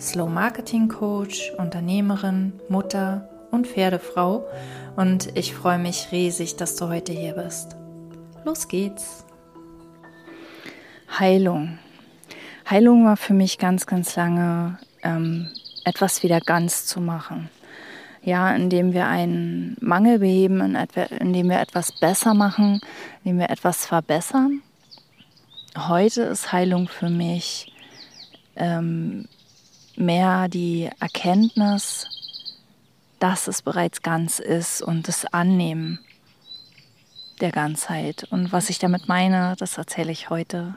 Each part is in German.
Slow Marketing Coach, Unternehmerin, Mutter und Pferdefrau und ich freue mich riesig, dass du heute hier bist. Los geht's. Heilung. Heilung war für mich ganz, ganz lange ähm, etwas wieder ganz zu machen. Ja, indem wir einen Mangel beheben, indem wir etwas besser machen, indem wir etwas verbessern. Heute ist Heilung für mich ähm, mehr die Erkenntnis, dass es bereits ganz ist und das Annehmen der Ganzheit. Und was ich damit meine, das erzähle ich heute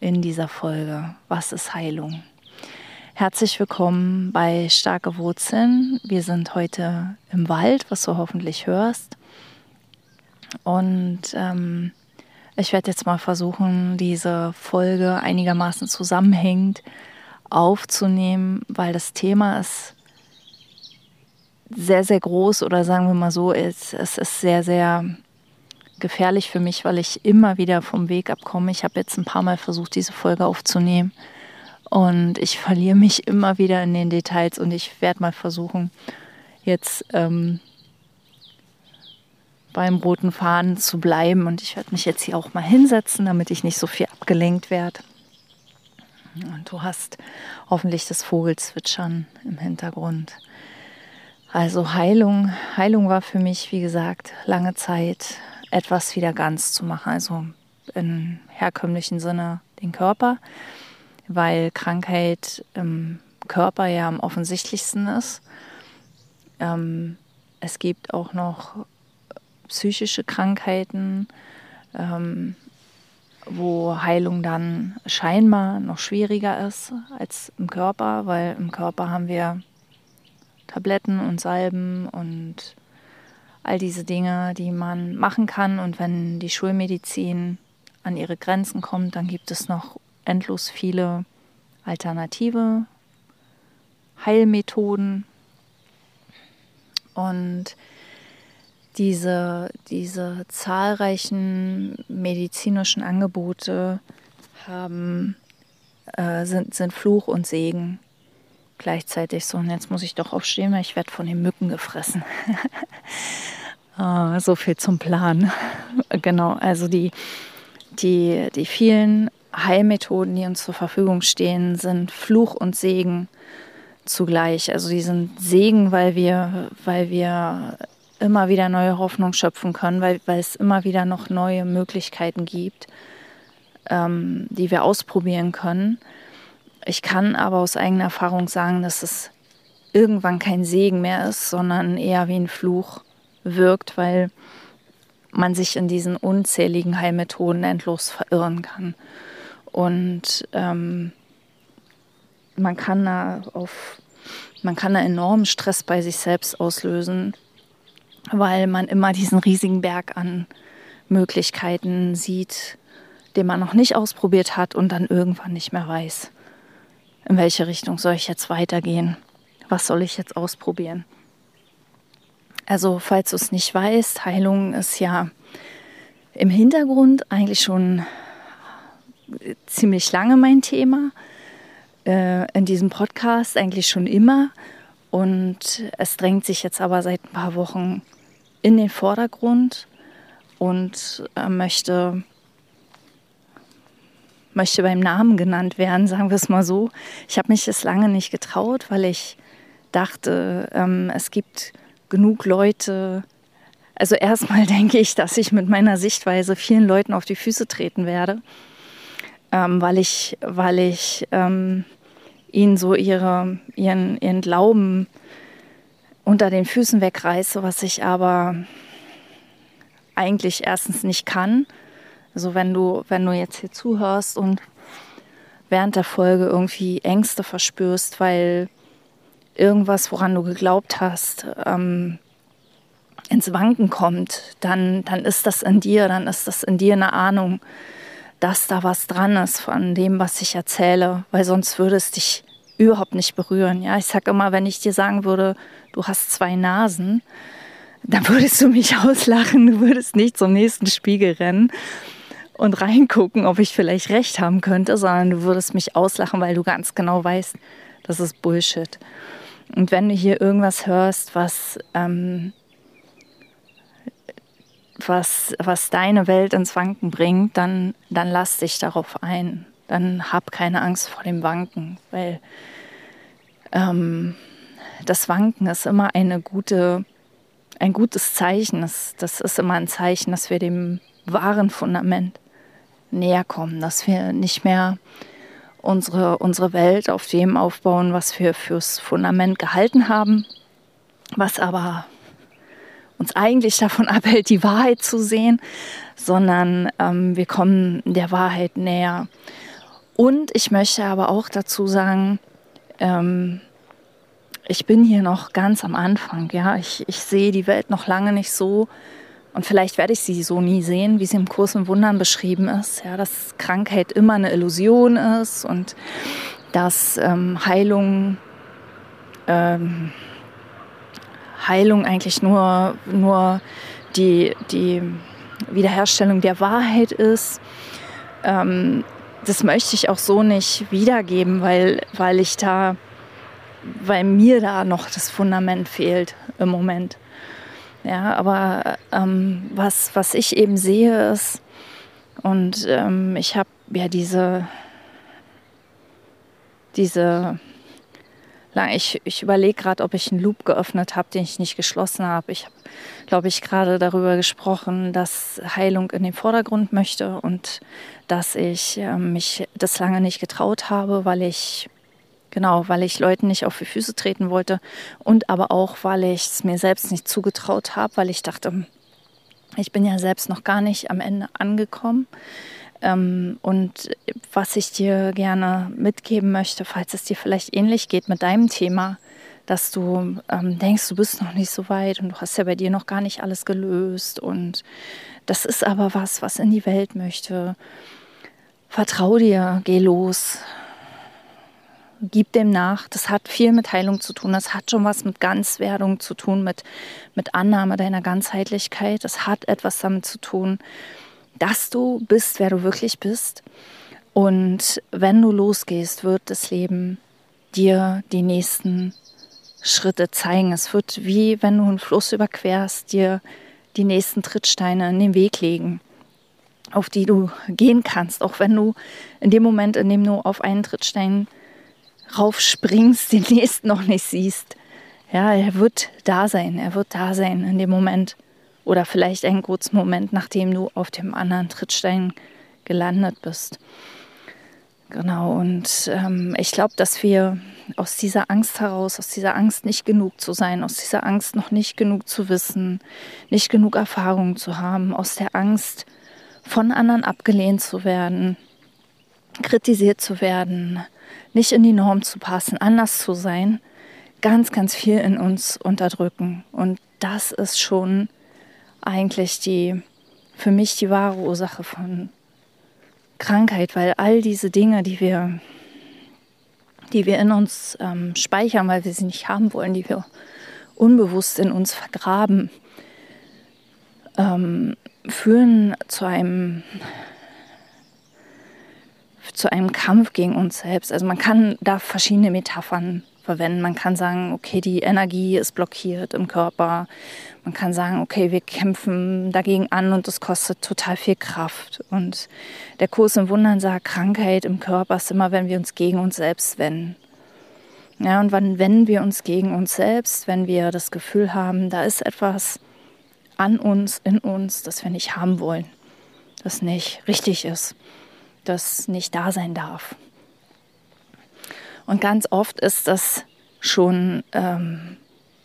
in dieser Folge. Was ist Heilung? Herzlich willkommen bei Starke Wurzeln. Wir sind heute im Wald, was du hoffentlich hörst. Und ähm, ich werde jetzt mal versuchen, diese Folge einigermaßen zusammenhängend aufzunehmen, weil das Thema ist sehr, sehr groß oder sagen wir mal so, es, es ist sehr, sehr gefährlich für mich, weil ich immer wieder vom Weg abkomme. Ich habe jetzt ein paar Mal versucht, diese Folge aufzunehmen und ich verliere mich immer wieder in den Details und ich werde mal versuchen, jetzt ähm, beim roten Faden zu bleiben und ich werde mich jetzt hier auch mal hinsetzen, damit ich nicht so viel abgelenkt werde. Und du hast hoffentlich das Vogelzwitschern im Hintergrund. Also Heilung, Heilung war für mich, wie gesagt, lange Zeit etwas wieder ganz zu machen. Also im herkömmlichen Sinne den Körper, weil Krankheit im Körper ja am offensichtlichsten ist. Ähm, es gibt auch noch psychische Krankheiten. Ähm, wo Heilung dann scheinbar noch schwieriger ist als im Körper, weil im Körper haben wir Tabletten und Salben und all diese Dinge, die man machen kann. Und wenn die Schulmedizin an ihre Grenzen kommt, dann gibt es noch endlos viele alternative Heilmethoden. Und diese, diese zahlreichen medizinischen Angebote haben, äh, sind, sind Fluch und Segen gleichzeitig so. Und jetzt muss ich doch aufstehen, weil ich werde von den Mücken gefressen. ah, so viel zum Plan. genau, also die, die, die vielen Heilmethoden, die uns zur Verfügung stehen, sind Fluch und Segen zugleich. Also die sind Segen, weil wir, weil wir immer wieder neue Hoffnung schöpfen können, weil, weil es immer wieder noch neue Möglichkeiten gibt, ähm, die wir ausprobieren können. Ich kann aber aus eigener Erfahrung sagen, dass es irgendwann kein Segen mehr ist, sondern eher wie ein Fluch wirkt, weil man sich in diesen unzähligen Heilmethoden endlos verirren kann. Und ähm, man kann da auf man kann da enormen Stress bei sich selbst auslösen, weil man immer diesen riesigen Berg an Möglichkeiten sieht, den man noch nicht ausprobiert hat und dann irgendwann nicht mehr weiß, in welche Richtung soll ich jetzt weitergehen, was soll ich jetzt ausprobieren. Also falls du es nicht weißt, Heilung ist ja im Hintergrund eigentlich schon ziemlich lange mein Thema. Äh, in diesem Podcast eigentlich schon immer. Und es drängt sich jetzt aber seit ein paar Wochen in den Vordergrund und äh, möchte, möchte beim Namen genannt werden, sagen wir es mal so. Ich habe mich das lange nicht getraut, weil ich dachte, ähm, es gibt genug Leute. Also erstmal denke ich, dass ich mit meiner Sichtweise vielen Leuten auf die Füße treten werde, ähm, weil ich, weil ich ähm, ihnen so ihre, ihren, ihren Glauben unter den Füßen wegreiße, was ich aber eigentlich erstens nicht kann. Also wenn du, wenn du jetzt hier zuhörst und während der Folge irgendwie Ängste verspürst, weil irgendwas, woran du geglaubt hast, ähm, ins Wanken kommt, dann, dann ist das in dir, dann ist das in dir eine Ahnung, dass da was dran ist von dem, was ich erzähle, weil sonst würde es dich überhaupt nicht berühren. Ja, ich sage immer, wenn ich dir sagen würde, du hast zwei Nasen, dann würdest du mich auslachen, du würdest nicht zum nächsten Spiegel rennen und reingucken, ob ich vielleicht recht haben könnte, sondern du würdest mich auslachen, weil du ganz genau weißt, das ist Bullshit. Und wenn du hier irgendwas hörst, was, ähm, was, was deine Welt ins Wanken bringt, dann, dann lass dich darauf ein. Dann hab keine Angst vor dem Wanken, weil ähm, das Wanken ist immer eine gute, ein gutes Zeichen. Das, das ist immer ein Zeichen, dass wir dem wahren Fundament näher kommen, dass wir nicht mehr unsere, unsere Welt auf dem aufbauen, was wir fürs Fundament gehalten haben, was aber uns eigentlich davon abhält, die Wahrheit zu sehen, sondern ähm, wir kommen der Wahrheit näher. Und ich möchte aber auch dazu sagen, ähm, ich bin hier noch ganz am Anfang. Ja, ich, ich sehe die Welt noch lange nicht so, und vielleicht werde ich sie so nie sehen, wie sie im Kurs im Wundern beschrieben ist, ja, dass Krankheit immer eine Illusion ist und dass ähm, Heilung, ähm, Heilung eigentlich nur, nur die, die Wiederherstellung der Wahrheit ist. Ähm, das möchte ich auch so nicht wiedergeben, weil, weil ich da, weil mir da noch das Fundament fehlt im Moment. Ja, aber ähm, was, was ich eben sehe ist, und ähm, ich habe ja diese, diese, ich, ich überlege gerade, ob ich einen Loop geöffnet habe, den ich nicht geschlossen habe. Ich habe, glaube ich, gerade darüber gesprochen, dass Heilung in den Vordergrund möchte und dass ich äh, mich das lange nicht getraut habe, weil ich Genau, weil ich Leuten nicht auf die Füße treten wollte und aber auch, weil ich es mir selbst nicht zugetraut habe, weil ich dachte, ich bin ja selbst noch gar nicht am Ende angekommen. Ähm, und was ich dir gerne mitgeben möchte, falls es dir vielleicht ähnlich geht mit deinem Thema, dass du ähm, denkst, du bist noch nicht so weit und du hast ja bei dir noch gar nicht alles gelöst und das ist aber was, was in die Welt möchte. Vertrau dir, geh los, gib dem nach. Das hat viel mit Heilung zu tun. Das hat schon was mit Ganzwerdung zu tun, mit, mit Annahme deiner Ganzheitlichkeit. Das hat etwas damit zu tun, dass du bist, wer du wirklich bist. Und wenn du losgehst, wird das Leben dir die nächsten Schritte zeigen. Es wird wie wenn du einen Fluss überquerst, dir die nächsten Trittsteine in den Weg legen, auf die du gehen kannst, auch wenn du in dem Moment, in dem du auf einen Trittstein raufspringst, den nächsten noch nicht siehst. Ja, er wird da sein, er wird da sein in dem Moment. Oder vielleicht einen kurzen Moment, nachdem du auf dem anderen Trittstein gelandet bist. Genau, und ähm, ich glaube, dass wir aus dieser Angst heraus, aus dieser Angst nicht genug zu sein, aus dieser Angst noch nicht genug zu wissen, nicht genug Erfahrung zu haben, aus der Angst von anderen abgelehnt zu werden, kritisiert zu werden, nicht in die Norm zu passen, anders zu sein, ganz, ganz viel in uns unterdrücken. Und das ist schon eigentlich die, für mich die wahre Ursache von Krankheit, weil all diese Dinge, die wir, die wir in uns ähm, speichern, weil wir sie nicht haben wollen, die wir unbewusst in uns vergraben, ähm, führen zu einem zu einem Kampf gegen uns selbst. Also man kann da verschiedene Metaphern verwenden. Man kann sagen, okay, die Energie ist blockiert im Körper. Man kann sagen, okay, wir kämpfen dagegen an und es kostet total viel Kraft. Und der Kurs im Wundern sagt, Krankheit im Körper ist immer, wenn wir uns gegen uns selbst wenden. Ja, und wann wenden wir uns gegen uns selbst, wenn wir das Gefühl haben, da ist etwas an uns, in uns, das wir nicht haben wollen, das nicht richtig ist das nicht da sein darf. Und ganz oft ist das schon ähm,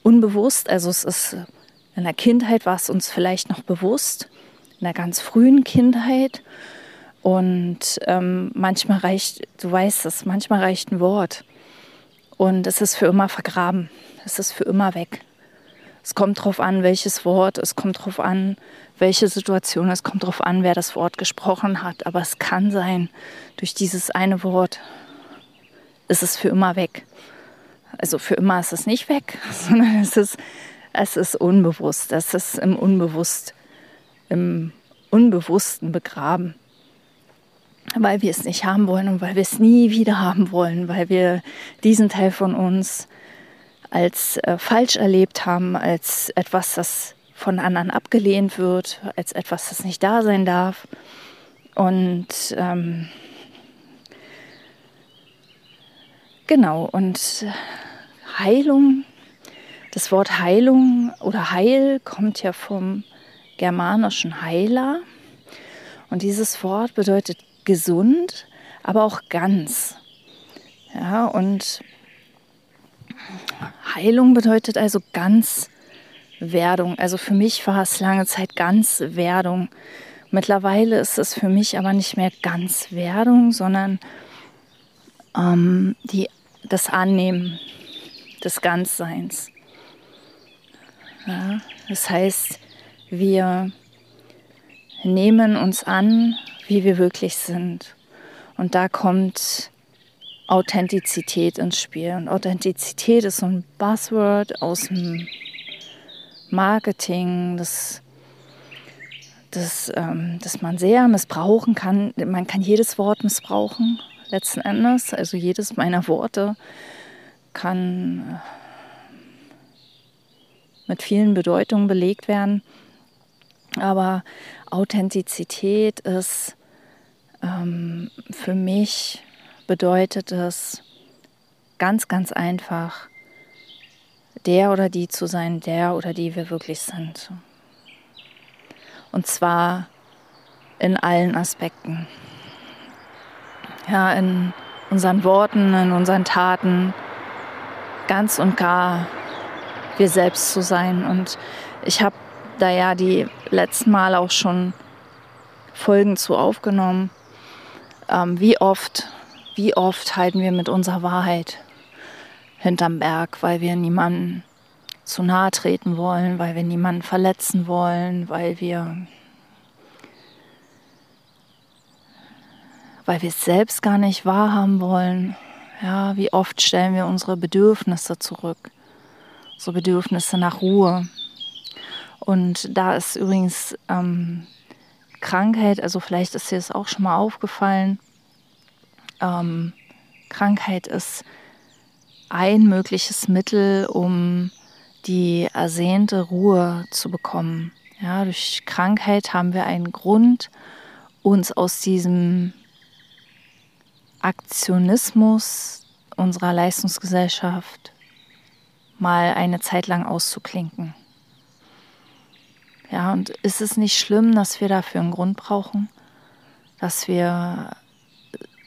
unbewusst, also es ist in der Kindheit war es uns vielleicht noch bewusst, in der ganz frühen Kindheit. Und ähm, manchmal reicht, du weißt es, manchmal reicht ein Wort. Und es ist für immer vergraben. Es ist für immer weg. Es kommt darauf an, welches Wort, es kommt darauf an, welche Situation, es kommt darauf an, wer das Wort gesprochen hat. Aber es kann sein, durch dieses eine Wort ist es für immer weg. Also für immer ist es nicht weg, sondern es ist, es ist unbewusst. Es ist im Unbewusst, im Unbewussten begraben. Weil wir es nicht haben wollen und weil wir es nie wieder haben wollen, weil wir diesen Teil von uns als äh, falsch erlebt haben, als etwas, das von anderen abgelehnt wird, als etwas, das nicht da sein darf. Und ähm, genau, und Heilung, das Wort Heilung oder Heil kommt ja vom germanischen Heiler. Und dieses Wort bedeutet gesund, aber auch ganz. Ja, und Heilung bedeutet also ganz Werdung. Also für mich war es lange Zeit ganz Werdung. Mittlerweile ist es für mich aber nicht mehr ganz Werdung, sondern ähm, die, das Annehmen des Ganzseins. Ja, das heißt, wir nehmen uns an, wie wir wirklich sind. Und da kommt Authentizität ins Spiel. Und Authentizität ist so ein Buzzword aus dem Marketing, das, das, ähm, das man sehr missbrauchen kann. Man kann jedes Wort missbrauchen, letzten Endes. Also jedes meiner Worte kann äh, mit vielen Bedeutungen belegt werden. Aber Authentizität ist ähm, für mich bedeutet es ganz, ganz einfach, der oder die zu sein, der oder die wir wirklich sind. Und zwar in allen Aspekten. Ja, in unseren Worten, in unseren Taten, ganz und gar wir selbst zu sein. Und ich habe da ja die letzten Mal auch schon Folgen zu aufgenommen. Ähm, wie oft, wie oft halten wir mit unserer Wahrheit hinterm Berg, weil wir niemanden zu nahe treten wollen, weil wir niemanden verletzen wollen, weil wir weil wir es selbst gar nicht wahrhaben wollen. Ja, wie oft stellen wir unsere Bedürfnisse zurück, so Bedürfnisse nach Ruhe. Und da ist übrigens ähm, Krankheit, also vielleicht ist dir das auch schon mal aufgefallen, ähm, Krankheit ist ein mögliches Mittel, um die ersehnte Ruhe zu bekommen. Ja, durch Krankheit haben wir einen Grund, uns aus diesem Aktionismus unserer Leistungsgesellschaft mal eine Zeit lang auszuklinken. Ja, und ist es nicht schlimm, dass wir dafür einen Grund brauchen? Dass wir,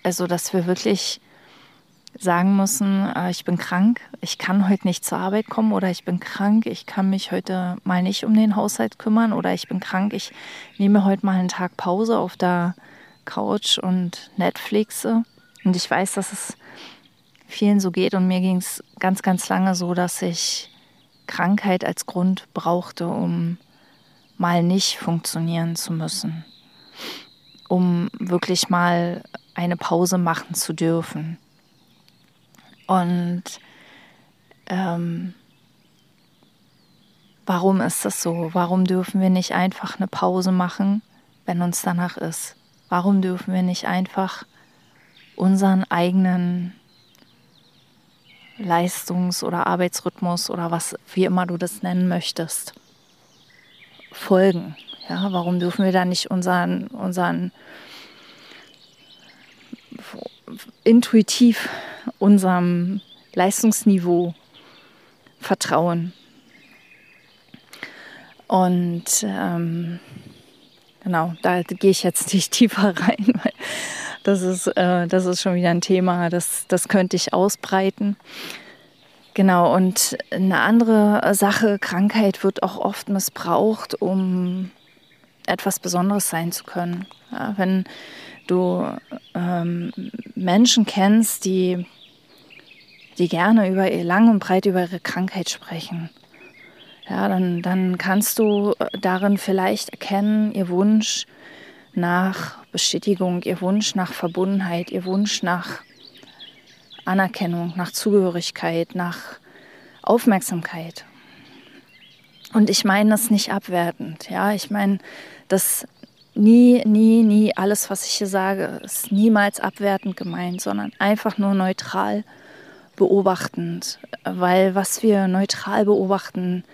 also, dass wir wirklich sagen müssen, äh, ich bin krank, ich kann heute nicht zur Arbeit kommen oder ich bin krank, ich kann mich heute mal nicht um den Haushalt kümmern oder ich bin krank, ich nehme heute mal einen Tag Pause auf der Couch und Netflixe. Und ich weiß, dass es vielen so geht und mir ging es ganz, ganz lange so, dass ich Krankheit als Grund brauchte, um mal nicht funktionieren zu müssen, um wirklich mal eine Pause machen zu dürfen. Und ähm, warum ist das so? Warum dürfen wir nicht einfach eine Pause machen, wenn uns danach ist? Warum dürfen wir nicht einfach unseren eigenen Leistungs- oder Arbeitsrhythmus oder was, wie immer du das nennen möchtest, folgen? Ja, warum dürfen wir da nicht unseren, unseren intuitiv unserem Leistungsniveau vertrauen. Und ähm, genau, da gehe ich jetzt nicht tiefer rein, weil das ist, äh, das ist schon wieder ein Thema, das, das könnte ich ausbreiten. Genau, und eine andere Sache, Krankheit wird auch oft missbraucht, um etwas Besonderes sein zu können. Ja, wenn du ähm, Menschen kennst, die die gerne über ihr lang und breit über ihre Krankheit sprechen. Ja, dann, dann kannst du darin vielleicht erkennen, ihr Wunsch nach Bestätigung, ihr Wunsch nach Verbundenheit, ihr Wunsch nach Anerkennung, nach Zugehörigkeit, nach Aufmerksamkeit. Und ich meine das nicht abwertend. Ja, ich meine das nie, nie, nie, alles, was ich hier sage, ist niemals abwertend gemeint, sondern einfach nur neutral beobachtend. Weil was wir neutral beobachten,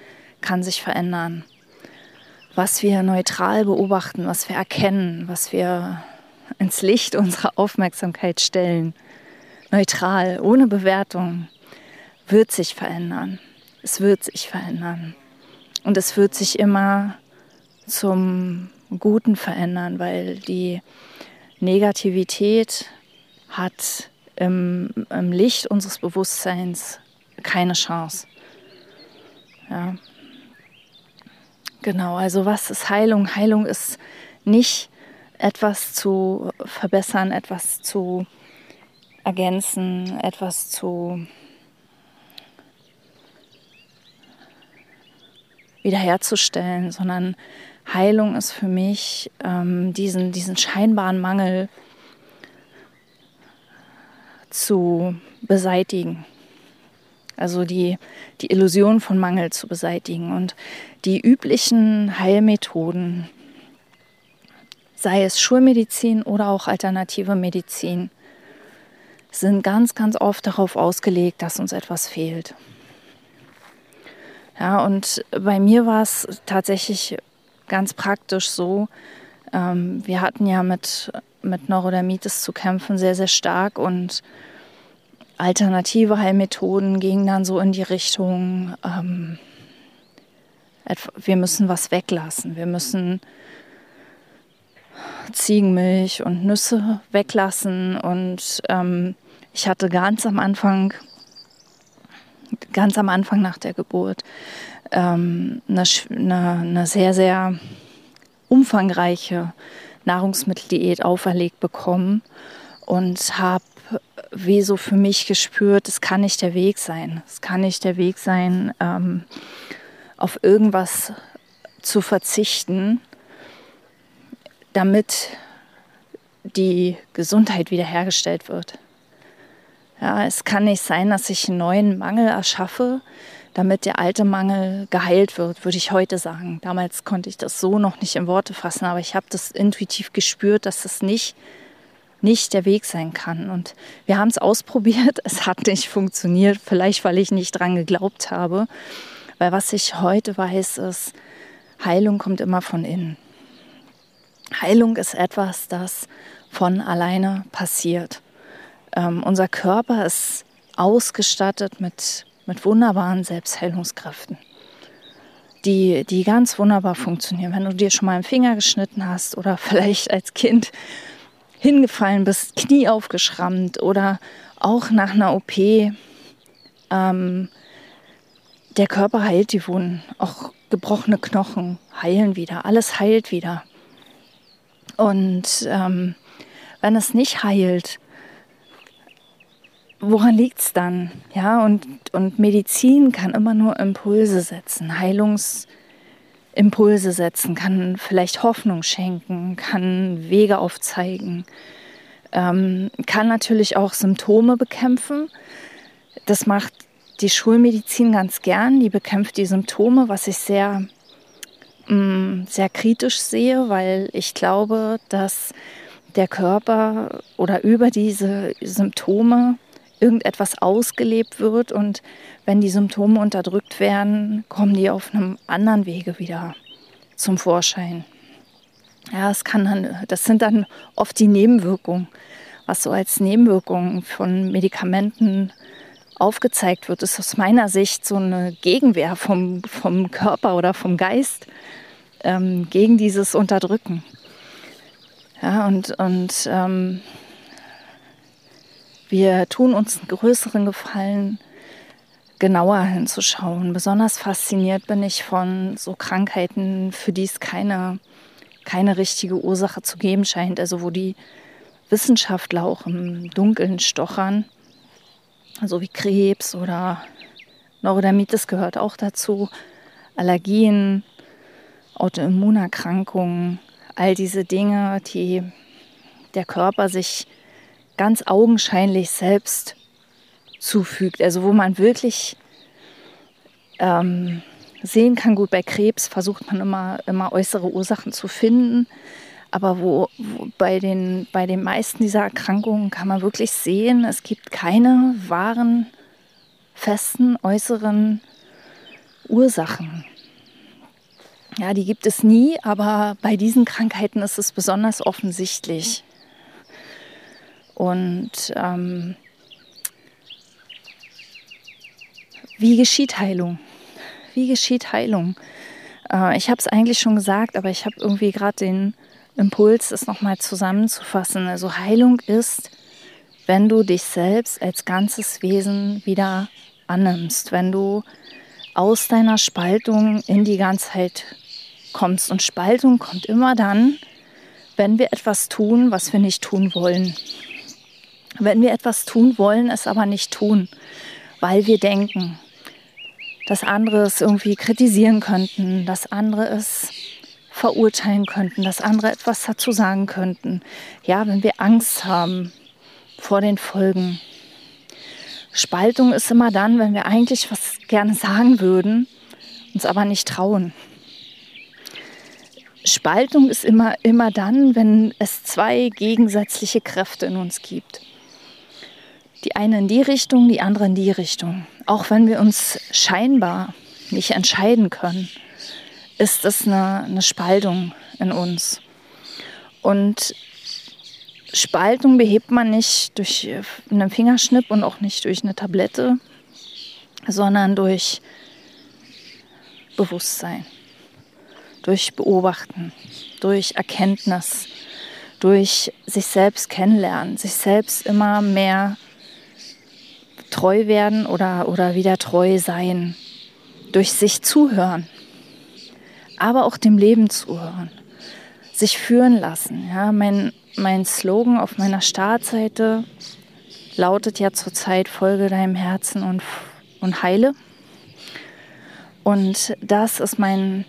kann sich verändern. Was wir neutral beobachten, was wir erkennen, was wir ins Licht unserer Aufmerksamkeit stellen, neutral, ohne Bewertung, wird sich verändern. Es wird sich verändern. Und es wird sich immer zum Guten verändern, weil die Negativität hat im, im Licht unseres Bewusstseins keine Chance. Ja. Genau, also was ist Heilung? Heilung ist nicht etwas zu verbessern, etwas zu ergänzen, etwas zu wiederherzustellen, sondern Heilung ist für mich ähm, diesen, diesen scheinbaren Mangel zu beseitigen. Also die, die Illusion von Mangel zu beseitigen. Und die üblichen Heilmethoden, sei es Schulmedizin oder auch alternative Medizin, sind ganz, ganz oft darauf ausgelegt, dass uns etwas fehlt. Ja, und bei mir war es tatsächlich ganz praktisch so. Ähm, wir hatten ja mit, mit Neurodermitis zu kämpfen, sehr, sehr stark und alternative Heilmethoden gingen dann so in die Richtung, ähm, wir müssen was weglassen, wir müssen Ziegenmilch und Nüsse weglassen. Und ähm, ich hatte ganz am Anfang, ganz am Anfang nach der Geburt, ähm, eine, eine, eine sehr, sehr umfangreiche Nahrungsmitteldiät auferlegt bekommen und habe wie so für mich gespürt, es kann nicht der Weg sein. Es kann nicht der Weg sein, ähm, auf irgendwas zu verzichten, damit die Gesundheit wiederhergestellt wird. Ja, es kann nicht sein, dass ich einen neuen Mangel erschaffe, damit der alte Mangel geheilt wird, würde ich heute sagen. Damals konnte ich das so noch nicht in Worte fassen, aber ich habe das intuitiv gespürt, dass das nicht, nicht der Weg sein kann. Und wir haben es ausprobiert, es hat nicht funktioniert, vielleicht weil ich nicht dran geglaubt habe. Weil was ich heute weiß, ist, Heilung kommt immer von innen. Heilung ist etwas, das von alleine passiert. Ähm, unser Körper ist ausgestattet mit mit wunderbaren Selbstheilungskräften, die, die ganz wunderbar funktionieren. Wenn du dir schon mal einen Finger geschnitten hast oder vielleicht als Kind hingefallen bist, Knie aufgeschrammt oder auch nach einer OP, ähm, der Körper heilt die Wunden, auch gebrochene Knochen heilen wieder, alles heilt wieder. Und ähm, wenn es nicht heilt, woran liegt es dann? Ja, und, und Medizin kann immer nur Impulse setzen, Heilungsimpulse setzen, kann vielleicht Hoffnung schenken, kann Wege aufzeigen, ähm, kann natürlich auch Symptome bekämpfen. Das macht die Schulmedizin ganz gern, die bekämpft die Symptome, was ich sehr, mh, mm, sehr kritisch sehe, weil ich glaube, dass der Körper oder über diese Symptome irgendetwas ausgelebt wird und wenn die Symptome unterdrückt werden, kommen die auf einem anderen Wege wieder zum Vorschein. Ja, es kann dann, das sind dann oft die Nebenwirkungen, was so als Nebenwirkungen von Medikamenten aufgezeigt wird, ist aus meiner Sicht so eine Gegenwehr vom, vom Körper oder vom Geist ähm, gegen dieses Unterdrücken. Ja, und, und ähm, wir tun uns einen größeren Gefallen, genauer hinzuschauen. Besonders fasziniert bin ich von so Krankheiten, für die es keine, keine richtige Ursache zu geben scheint. Also wo die Wissenschaftler auch im Dunkeln stochern. so wie Krebs oder Neurodermitis gehört auch dazu, Allergien, Autoimmunerkrankungen, all diese Dinge, die der Körper sich ganz augenscheinlich selbst zufügt. Also wo man wirklich ähm, sehen kann, gut, bei Krebs versucht man immer, immer äußere Ursachen zu finden. Aber wo, wo, bei, den, bei den meisten dieser Erkrankungen kann man wirklich sehen, es gibt keine wahren, festen, äußeren Ursachen. Ja, die gibt es nie, aber bei diesen Krankheiten ist es besonders offensichtlich. Und ähm, wie geschieht Heilung? Wie geschieht Heilung? Äh, ich habe es eigentlich schon gesagt, aber ich habe irgendwie gerade den Impuls, es nochmal zusammenzufassen. Also Heilung ist, wenn du dich selbst als ganzes Wesen wieder annimmst, wenn du aus deiner Spaltung in die Ganzheit kommst. Und Spaltung kommt immer dann, wenn wir etwas tun, was wir nicht tun wollen. Wenn wir etwas tun wollen, es aber nicht tun, weil wir denken, dass andere es irgendwie kritisieren könnten, dass andere es verurteilen könnten, dass andere etwas dazu sagen könnten. Ja, wenn wir Angst haben vor den Folgen. Spaltung ist immer dann, wenn wir eigentlich was gerne sagen würden, uns aber nicht trauen. Spaltung ist immer, immer dann, wenn es zwei gegensätzliche Kräfte in uns gibt. Die eine in die Richtung, die andere in die Richtung. Auch wenn wir uns scheinbar nicht entscheiden können, ist es eine, eine Spaltung in uns. Und Spaltung behebt man nicht durch einen Fingerschnipp und auch nicht durch eine Tablette, sondern durch Bewusstsein durch Beobachten, durch Erkenntnis, durch sich selbst kennenlernen, sich selbst immer mehr treu werden oder, oder wieder treu sein, durch sich zuhören, aber auch dem Leben zuhören, sich führen lassen. Ja, mein, mein Slogan auf meiner Startseite lautet ja zurzeit Folge deinem Herzen und, und heile. Und das ist mein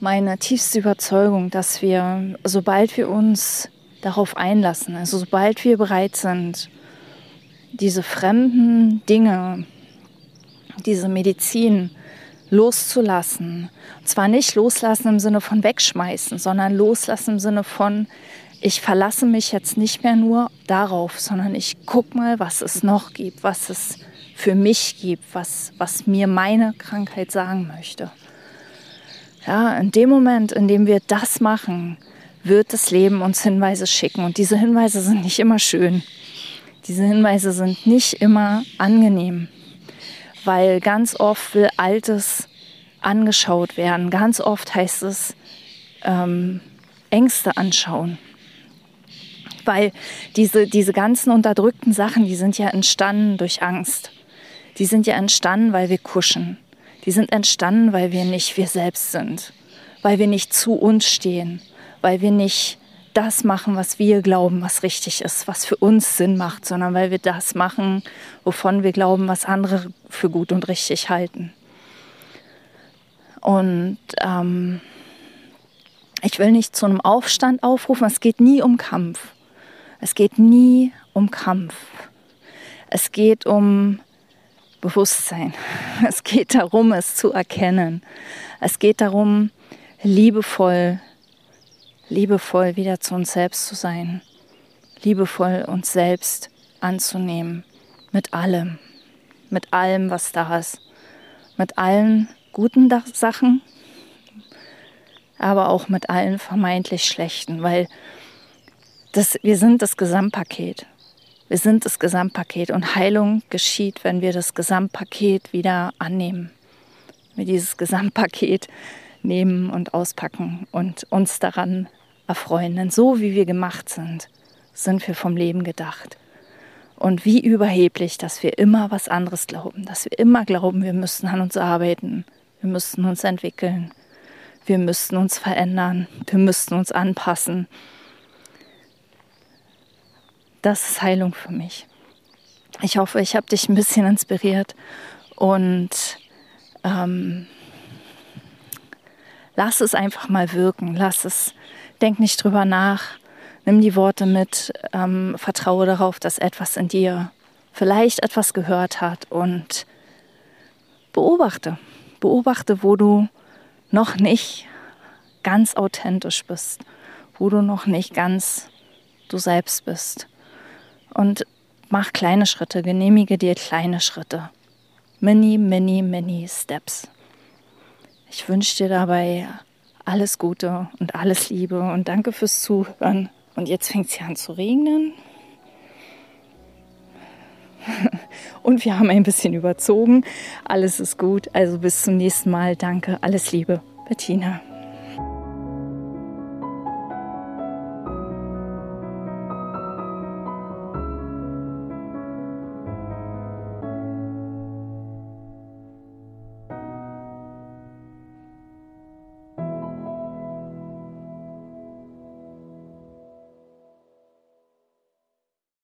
meine tiefste Überzeugung, dass wir, sobald wir uns darauf einlassen, also sobald wir bereit sind, diese fremden Dinge, diese Medizin loszulassen, und zwar nicht loslassen im Sinne von wegschmeißen, sondern loslassen im Sinne von, ich verlasse mich jetzt nicht mehr nur darauf, sondern ich gucke mal, was es noch gibt, was es für mich gibt, was, was mir meine Krankheit sagen möchte. Ja, in dem Moment, in dem wir das machen, wird das Leben uns Hinweise schicken. Und diese Hinweise sind nicht immer schön. Diese Hinweise sind nicht immer angenehm, weil ganz oft will Altes angeschaut werden. Ganz oft heißt es ähm, Ängste anschauen. Weil diese, diese ganzen unterdrückten Sachen, die sind ja entstanden durch Angst. Die sind ja entstanden, weil wir kuschen die sind entstanden, weil wir nicht wir selbst sind, weil wir nicht zu uns stehen, weil wir nicht das machen, was wir glauben, was richtig ist, was für uns Sinn macht, sondern weil wir das machen, wovon wir glauben, was andere für gut und richtig halten. Und ähm, ich will nicht zu einem Aufstand aufrufen, es geht nie um Kampf. Es geht nie um Kampf. Es geht um Bewusstsein. Es geht darum, es zu erkennen. Es geht darum, liebevoll, liebevoll wieder zu uns selbst zu sein. Liebevoll uns selbst anzunehmen. Mit allem. Mit allem, was da ist. Mit allen guten Sachen, aber auch mit allen vermeintlich schlechten, weil das, wir sind das Gesamtpaket. Wir sind das Gesamtpaket und Heilung geschieht, wenn wir das Gesamtpaket wieder annehmen. Wir dieses Gesamtpaket nehmen und auspacken und uns daran erfreuen. Denn so wie wir gemacht sind, sind wir vom Leben gedacht. Und wie überheblich, dass wir immer was anderes glauben, dass wir immer glauben, wir müssten an uns arbeiten, wir müssten uns entwickeln, wir müssten uns verändern, wir müssten uns anpassen das ist Heilung für mich. Ich hoffe, ich habe dich ein bisschen inspiriert und ähm, lass es einfach mal wirken. Lass es, denk nicht drüber nach. Nimm die Worte mit, ähm, vertraue darauf, dass etwas in dir vielleicht etwas gehört hat und beobachte. Beobachte, wo du noch nicht ganz authentisch bist, wo du noch nicht ganz du selbst bist. Und mach kleine Schritte, genehmige dir kleine Schritte. Mini, mini, mini Steps. Ich wünsche dir dabei alles Gute und alles Liebe und danke fürs Zuhören. Und jetzt fängt es ja an zu regnen. Und wir haben ein bisschen überzogen. Alles ist gut. Also bis zum nächsten Mal. Danke. Alles Liebe. Bettina.